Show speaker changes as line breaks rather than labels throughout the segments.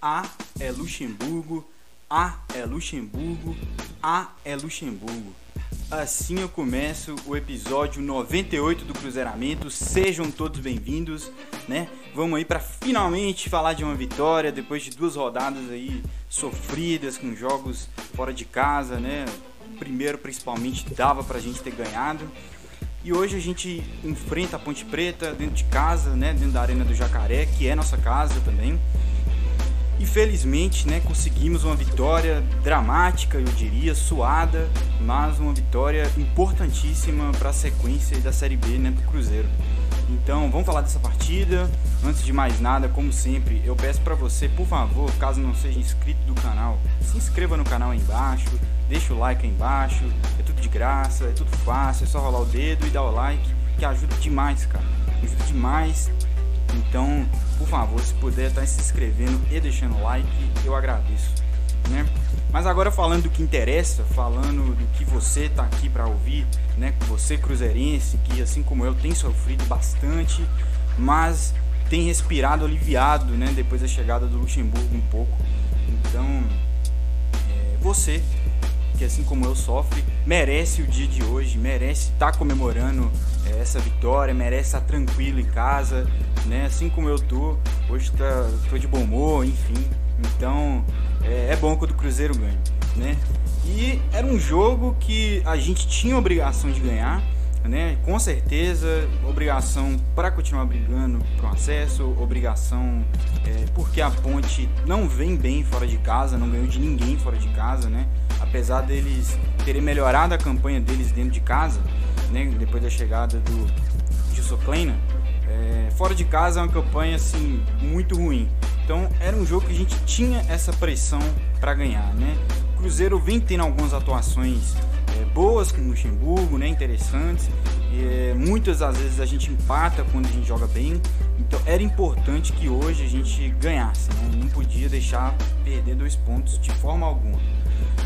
A é Luxemburgo, A é Luxemburgo, A é Luxemburgo. Assim eu começo o episódio 98 do Cruzeiramento. Sejam todos bem-vindos, né? Vamos aí para finalmente falar de uma vitória depois de duas rodadas aí sofridas com jogos fora de casa, né? Primeiro principalmente dava pra gente ter ganhado. E hoje a gente enfrenta a Ponte Preta dentro de casa, né? Dentro da Arena do Jacaré, que é nossa casa também. E felizmente, né, conseguimos uma vitória dramática, eu diria, suada, mas uma vitória importantíssima para a sequência da Série B, né, do Cruzeiro. Então, vamos falar dessa partida. Antes de mais nada, como sempre, eu peço para você, por favor, caso não seja inscrito do canal, se inscreva no canal aí embaixo, deixa o like aí embaixo. É tudo de graça, é tudo fácil, é só rolar o dedo e dar o like, que ajuda demais, cara. Ajuda demais então, por favor, se puder estar tá se inscrevendo e deixando like, eu agradeço, né? Mas agora falando do que interessa, falando do que você está aqui para ouvir, né? Você cruzeirense, que assim como eu tem sofrido bastante, mas tem respirado aliviado, né? Depois da chegada do Luxemburgo um pouco. Então, é, você que assim como eu sofre, merece o dia de hoje, merece estar tá comemorando é, essa vitória, merece estar tranquilo em casa, né? Assim como eu tô, hoje tá, tô de bom humor, enfim. Então é, é bom quando o Cruzeiro ganha, né? E era um jogo que a gente tinha obrigação de ganhar, né? Com certeza, obrigação para continuar brigando o acesso, obrigação é, porque a Ponte não vem bem fora de casa, não ganhou de ninguém fora de casa, né? apesar deles terem melhorado a campanha deles dentro de casa, né, depois da chegada do Kleina, é, fora de casa é uma campanha assim muito ruim. Então era um jogo que a gente tinha essa pressão para ganhar, né? O Cruzeiro vem tendo algumas atuações é, boas com o Luxemburgo, né, interessantes. É, muitas das vezes a gente empata quando a gente joga bem. Então era importante que hoje a gente ganhasse, né? não podia deixar perder dois pontos de forma alguma.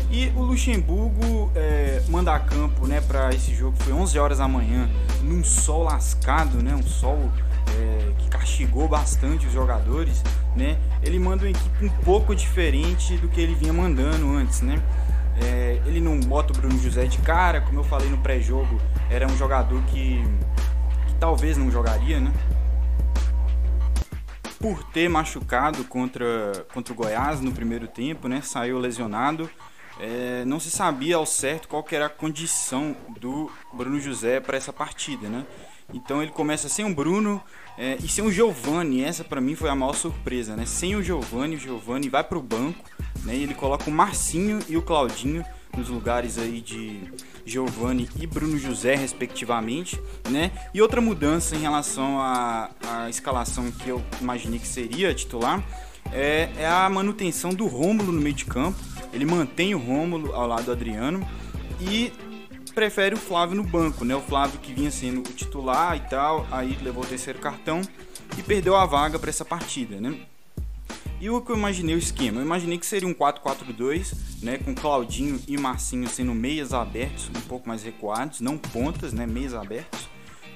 E o Luxemburgo é, manda a campo né, para esse jogo, foi 11 horas da manhã, num sol lascado, né, um sol é, que castigou bastante os jogadores. Né, ele manda uma equipe um pouco diferente do que ele vinha mandando antes. Né. É, ele não bota o Bruno José de cara, como eu falei no pré-jogo, era um jogador que, que talvez não jogaria, né? Por ter machucado contra, contra o Goiás no primeiro tempo, né? Saiu lesionado é, não se sabia ao certo qual era a condição do Bruno José para essa partida, né? Então ele começa sem o Bruno é, e sem o Giovani. Essa para mim foi a maior surpresa, né? Sem o Giovani, o Giovani vai para o banco, né? E ele coloca o Marcinho e o Claudinho nos lugares aí de Giovani e Bruno José, respectivamente, né? E outra mudança em relação à, à escalação que eu imaginei que seria titular é, é a manutenção do Rômulo no meio de campo ele mantém o Rômulo ao lado do Adriano e prefere o Flávio no banco, né? O Flávio que vinha sendo o titular e tal, aí levou o terceiro cartão e perdeu a vaga para essa partida, né? E o que eu imaginei o esquema? Eu imaginei que seria um 4-4-2, né, com Claudinho e Marcinho sendo meias abertos, um pouco mais recuados, não pontas, né, meias abertos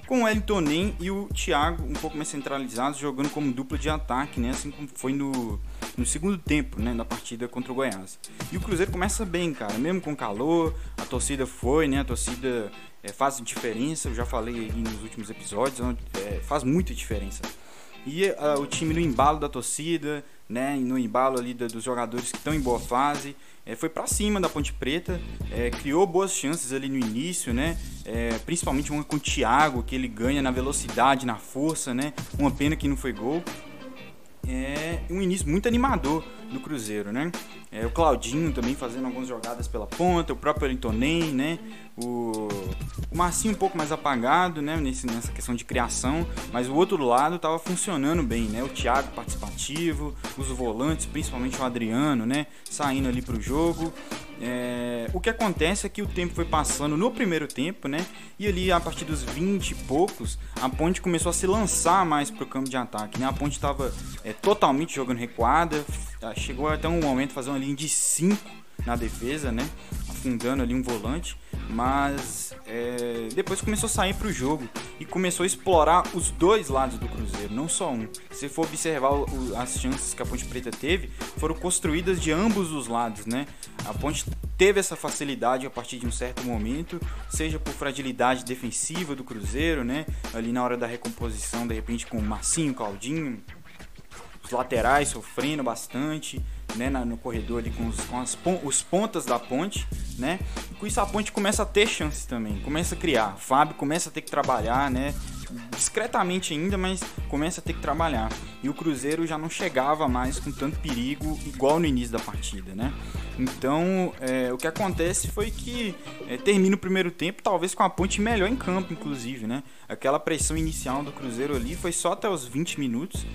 com o Elton e o Thiago um pouco mais centralizados, jogando como dupla de ataque, né? Assim como foi no, no segundo tempo, né? Da partida contra o Goiás. E o Cruzeiro começa bem, cara, mesmo com calor, a torcida foi, né? A torcida é, faz diferença, eu já falei nos últimos episódios, é, faz muita diferença. E uh, o time no embalo da torcida, né? No embalo ali dos jogadores que estão em boa fase é, foi para cima da Ponte Preta, é, criou boas chances ali no início, né? É, principalmente uma com o Thiago, que ele ganha na velocidade, na força, né? Uma pena que não foi gol. É um início muito animador do Cruzeiro, né? É, o Claudinho também fazendo algumas jogadas pela ponta, o próprio Arintonem, né? O, o Marcinho um pouco mais apagado, né? Nesse, nessa questão de criação, mas o outro lado estava funcionando bem, né? O Thiago participativo, os volantes, principalmente o Adriano, né? Saindo ali para o jogo. É, o que acontece é que o tempo foi passando no primeiro tempo, né? E ali a partir dos 20 e poucos, a Ponte começou a se lançar mais para o campo de ataque, né? A Ponte estava é, totalmente jogando recuada, chegou até um momento fazer uma linha de 5 na defesa, né? Afundando ali um volante. Mas é, depois começou a sair para o jogo e começou a explorar os dois lados do Cruzeiro, não só um. Se for observar o, as chances que a Ponte Preta teve, foram construídas de ambos os lados, né? A Ponte teve essa facilidade a partir de um certo momento, seja por fragilidade defensiva do Cruzeiro, né? Ali na hora da recomposição, de repente com o Marcinho, Claudinho, os laterais sofrendo bastante, né, no corredor ali com, os, com as, os pontas da ponte, né? Com isso a ponte começa a ter chances também, começa a criar. Fábio começa a ter que trabalhar, né? Discretamente ainda, mas começa a ter que trabalhar. E o Cruzeiro já não chegava mais com tanto perigo igual no início da partida, né? Então, é, o que acontece foi que é, termina o primeiro tempo, talvez com a ponte melhor em campo, inclusive, né? Aquela pressão inicial do Cruzeiro ali foi só até os 20 minutos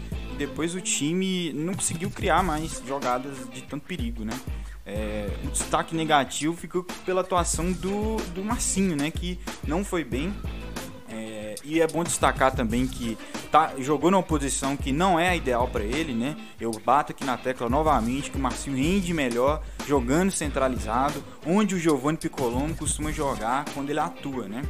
depois o time não conseguiu criar mais jogadas de tanto perigo, né? É, o destaque negativo ficou pela atuação do, do Marcinho, né? Que não foi bem. É, e é bom destacar também que tá, jogou numa posição que não é a ideal para ele, né? Eu bato aqui na tecla novamente que o Marcinho rende melhor jogando centralizado, onde o Giovanni Piccolombo costuma jogar quando ele atua, né?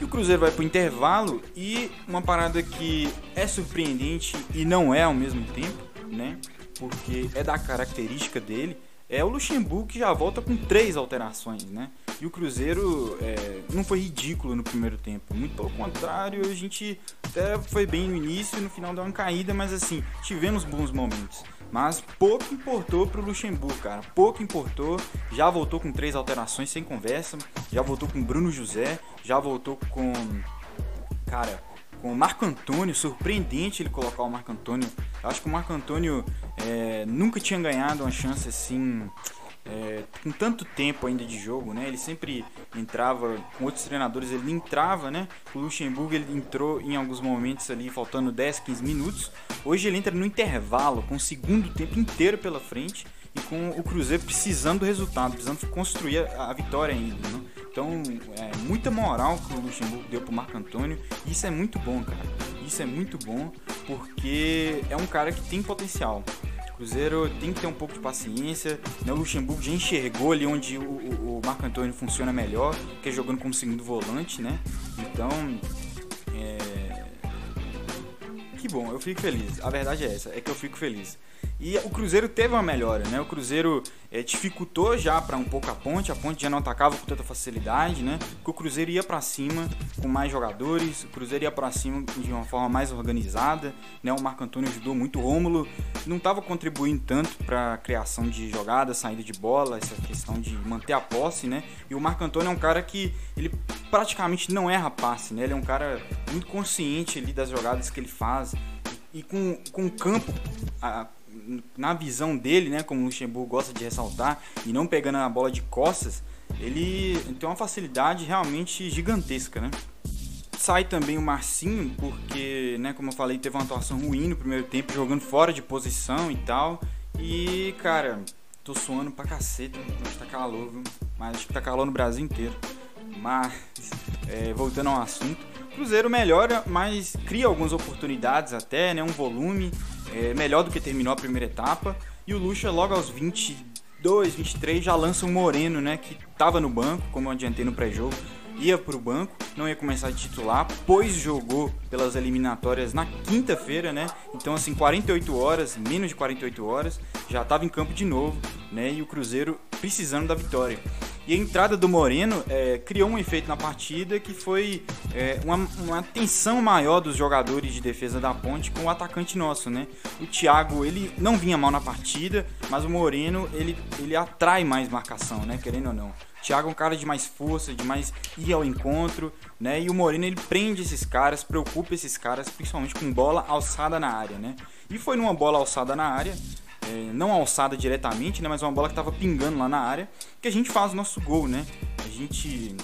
E o Cruzeiro vai para o intervalo e uma parada que é surpreendente e não é ao mesmo tempo, né? Porque é da característica dele, é o Luxemburgo que já volta com três alterações, né? E o Cruzeiro é, não foi ridículo no primeiro tempo, muito pelo contrário, a gente até foi bem no início e no final deu uma caída, mas assim, tivemos bons momentos. Mas pouco importou pro Luxemburgo, cara. Pouco importou. Já voltou com três alterações sem conversa. Já voltou com Bruno José. Já voltou com. Cara, com o Marco Antônio. Surpreendente ele colocar o Marco Antônio. Eu acho que o Marco Antônio é, nunca tinha ganhado uma chance assim é, com tanto tempo ainda de jogo, né? Ele sempre entrava com outros treinadores, ele entrava, né? O Luxemburgo ele entrou em alguns momentos ali, faltando 10, 15 minutos. Hoje ele entra no intervalo, com o segundo tempo inteiro pela frente e com o Cruzeiro precisando do resultado, precisando construir a, a vitória ainda, né? Então, é muita moral que o Luxemburgo deu pro Marco Antônio. Isso é muito bom, cara. Isso é muito bom porque é um cara que tem potencial. Cruzeiro tem que ter um pouco de paciência. Né? O Luxemburgo já enxergou ali onde o, o, o Marco Antônio funciona melhor, que é jogando como segundo volante, né? Então, é... que bom, eu fico feliz. A verdade é essa, é que eu fico feliz. E o Cruzeiro teve uma melhora, né? O Cruzeiro é, dificultou já para um pouco a ponte, a ponte já não atacava com tanta facilidade, né? Porque o Cruzeiro ia para cima com mais jogadores, o Cruzeiro ia para cima de uma forma mais organizada, né? O Marco Antônio ajudou muito, o Rômulo não estava contribuindo tanto para a criação de jogadas, saída de bola, essa questão de manter a posse, né? E o Marco Antônio é um cara que ele praticamente não erra passe, né? Ele é um cara muito consciente ali das jogadas que ele faz e com, com o campo a, na visão dele, né, como o Luxemburgo gosta de ressaltar, e não pegando a bola de costas, ele tem uma facilidade realmente gigantesca, né? Sai também o Marcinho, porque, né, como eu falei, teve uma atuação ruim no primeiro tempo, jogando fora de posição e tal. E, cara, tô suando pra cacete, acho que tá calor, viu? Mas acho que tá calor no Brasil inteiro. Mas, é, voltando ao assunto, Cruzeiro melhora, mas cria algumas oportunidades até, né? Um volume é, melhor do que terminou a primeira etapa. E o Lucha logo aos 22, 23 já lança o Moreno, né? Que estava no banco, como eu adiantei no pré-jogo ia para o banco, não ia começar de titular, pois jogou pelas eliminatórias na quinta-feira, né? Então, assim, 48 horas, menos de 48 horas, já estava em campo de novo, né? E o Cruzeiro precisando da vitória. E a entrada do Moreno é, criou um efeito na partida que foi é, uma, uma tensão maior dos jogadores de defesa da ponte com o atacante nosso, né? O Thiago, ele não vinha mal na partida, mas o Moreno, ele, ele atrai mais marcação, né? Querendo ou não. Thiago é um cara de mais força, de mais ir ao encontro, né? E o Moreno ele prende esses caras, preocupa esses caras, principalmente com bola alçada na área, né? E foi numa bola alçada na área, é, não alçada diretamente, né? Mas uma bola que estava pingando lá na área, que a gente faz o nosso gol, né? A gente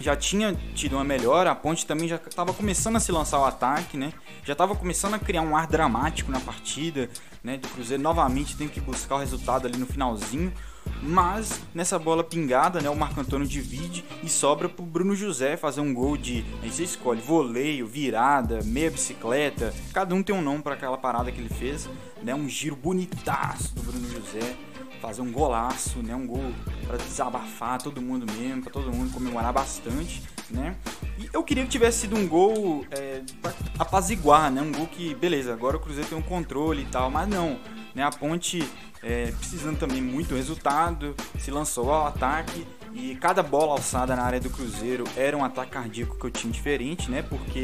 já tinha tido uma melhora, a Ponte também já estava começando a se lançar o ataque, né? Já estava começando a criar um ar dramático na partida, né, do Cruzeiro novamente tem que buscar o resultado ali no finalzinho. Mas nessa bola pingada, né, o Marco Antônio divide e sobra pro Bruno José fazer um gol de. Aí você escolhe voleio, virada, meia bicicleta. Cada um tem um nome para aquela parada que ele fez. Né, um giro bonitaço do Bruno José. Fazer um golaço, né, um gol para desabafar todo mundo mesmo, para todo mundo comemorar bastante. Né? E eu queria que tivesse sido um gol é, pra apaziguar, né? Um gol que, beleza, agora o Cruzeiro tem um controle e tal, mas não. Né? A ponte é, precisando também muito resultado, se lançou ao ataque e cada bola alçada na área do Cruzeiro era um ataque cardíaco que eu tinha diferente, né? Porque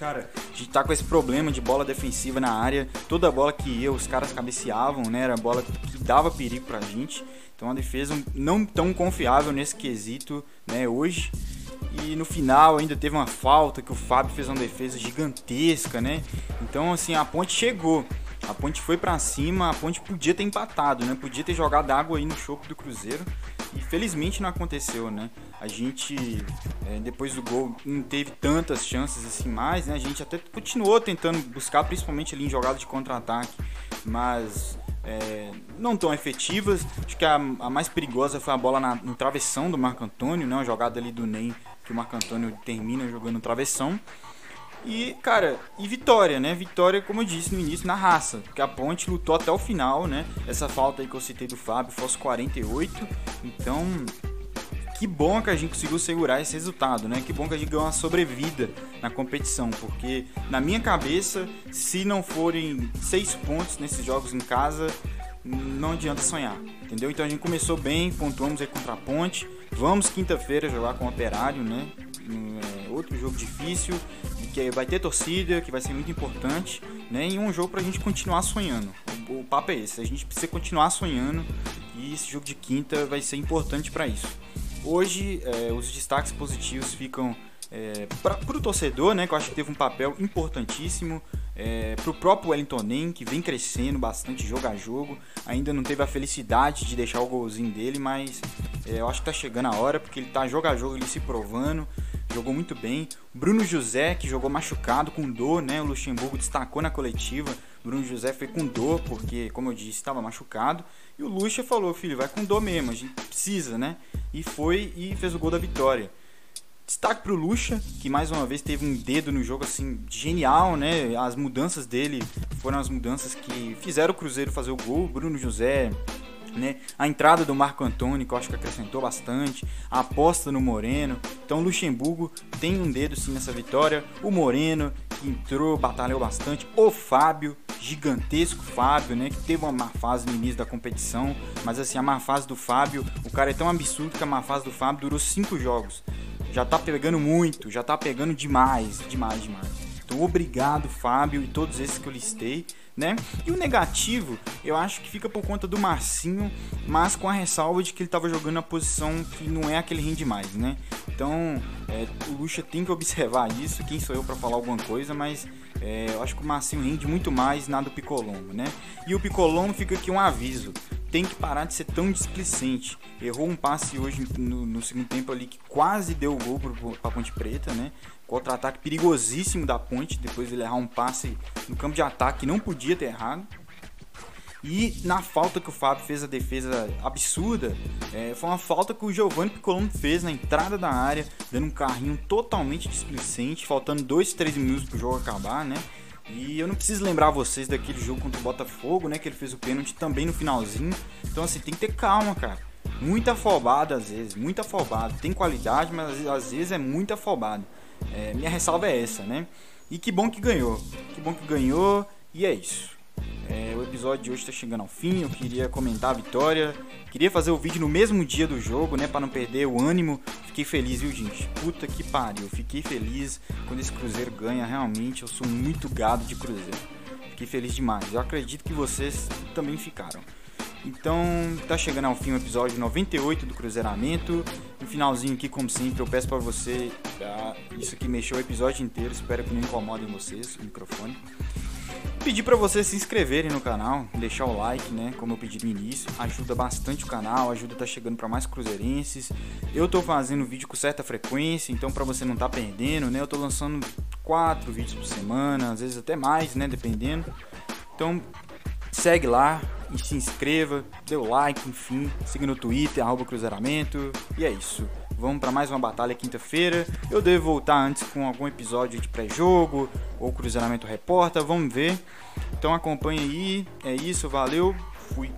cara, a gente tá com esse problema de bola defensiva na área. Toda bola que ia, os caras cabeceavam, né? Era bola que dava perigo pra gente. Então a defesa não tão confiável nesse quesito, né, hoje. E no final ainda teve uma falta que o Fábio fez uma defesa gigantesca, né? Então assim, a ponte chegou. A Ponte foi para cima, a Ponte podia ter empatado, né? Podia ter jogado água aí no choco do Cruzeiro. E felizmente não aconteceu, né? A gente, é, depois do gol, não teve tantas chances assim mais, né? A gente até continuou tentando buscar, principalmente ali em jogada de contra-ataque, mas é, não tão efetivas. Acho que a, a mais perigosa foi a bola na, no travessão do Marco Antônio, né? Uma jogada ali do Ney que o Marco Antônio termina jogando no travessão. E, cara, e vitória, né? Vitória, como eu disse no início, na raça. Porque a Ponte lutou até o final, né? Essa falta aí que eu citei do Fábio aos 48. Então, que bom que a gente conseguiu segurar esse resultado, né? Que bom que a gente ganhou uma sobrevida na competição. Porque, na minha cabeça, se não forem seis pontos nesses jogos em casa, não adianta sonhar, entendeu? Então a gente começou bem, pontuamos aí contra a Ponte. Vamos quinta-feira jogar com o Operário, né? É, outro jogo difícil, que vai ter torcida, que vai ser muito importante, né? E um jogo pra gente continuar sonhando. O, o papo é esse, a gente precisa continuar sonhando e esse jogo de quinta vai ser importante para isso. Hoje, é, os destaques positivos ficam é, para o torcedor, né, que eu acho que teve um papel importantíssimo, é, para o próprio Wellington Nem, que vem crescendo bastante jogo a jogo, ainda não teve a felicidade de deixar o golzinho dele, mas é, eu acho que está chegando a hora, porque ele está jogo a jogo, ele se provando, jogou muito bem. Bruno José, que jogou machucado, com dor, né? O Luxemburgo destacou na coletiva. Bruno José foi com dor, porque, como eu disse, estava machucado. E o Luxa falou, filho, vai com dor mesmo, a gente precisa, né? E foi e fez o gol da vitória. Destaque pro Luxa, que mais uma vez teve um dedo no jogo assim genial, né? As mudanças dele foram as mudanças que fizeram o Cruzeiro fazer o gol. Bruno José né? A entrada do Marco Antônio, que eu acho que acrescentou bastante, a aposta no Moreno. Então Luxemburgo tem um dedo sim nessa vitória. O Moreno, que entrou, batalhou bastante. O Fábio, gigantesco Fábio, né? Que teve uma má fase no início da competição. Mas assim, a má fase do Fábio, o cara é tão absurdo que a má fase do Fábio durou cinco jogos. Já tá pegando muito, já tá pegando demais, demais, demais. Obrigado, Fábio, e todos esses que eu listei né? E o negativo, eu acho que fica por conta do Marcinho, mas com a ressalva de que ele estava jogando na posição que não é aquele rende mais, né? Então, é, o Lucha tem que observar isso. Quem sou eu para falar alguma coisa, mas é, eu acho que o Marcinho rende muito mais na do Picolombo, né? E o Picolombo fica aqui um aviso tem que parar de ser tão displicente. Errou um passe hoje no, no segundo tempo ali que quase deu o gol para a Ponte Preta, né? Contra-ataque perigosíssimo da Ponte, depois de ele errar um passe no campo de ataque que não podia ter errado. E na falta que o Fábio fez a defesa absurda, é, foi uma falta que o Giovanni Piccolo fez na entrada da área, dando um carrinho totalmente displicente, faltando 2, 3 minutos para o jogo acabar, né? E eu não preciso lembrar vocês daquele jogo contra o Botafogo, né? Que ele fez o pênalti também no finalzinho. Então, assim, tem que ter calma, cara. Muita afobada às vezes, muita afobada. Tem qualidade, mas às vezes é muito afobado. É, minha ressalva é essa, né? E que bom que ganhou. Que bom que ganhou. E é isso. É, o episódio de hoje está chegando ao fim. Eu queria comentar a vitória. Queria fazer o vídeo no mesmo dia do jogo, né? Para não perder o ânimo. Fiquei feliz, viu, gente? Puta que pariu. Fiquei feliz quando esse Cruzeiro ganha. Realmente, eu sou muito gado de Cruzeiro. Fiquei feliz demais. Eu acredito que vocês também ficaram. Então, tá chegando ao fim o episódio 98 do Cruzeiramento. No finalzinho aqui, como sempre, eu peço para você, isso aqui mexeu o episódio inteiro, espero que não incomodem vocês o microfone. Pedir para vocês se inscreverem no canal, deixar o like, né, como eu pedi no início, ajuda bastante o canal, ajuda a tá chegando para mais cruzeirenses. Eu tô fazendo vídeo com certa frequência, então para você não tá perdendo, né, eu tô lançando quatro vídeos por semana, às vezes até mais, né, dependendo. Então, segue lá e se inscreva, dê o like, enfim, siga no Twitter, arroba Cruzeiramento. E é isso. Vamos para mais uma batalha quinta-feira. Eu devo voltar antes com algum episódio de pré-jogo ou Cruzeiramento Repórter, vamos ver. Então acompanhe aí. É isso, valeu. Fui.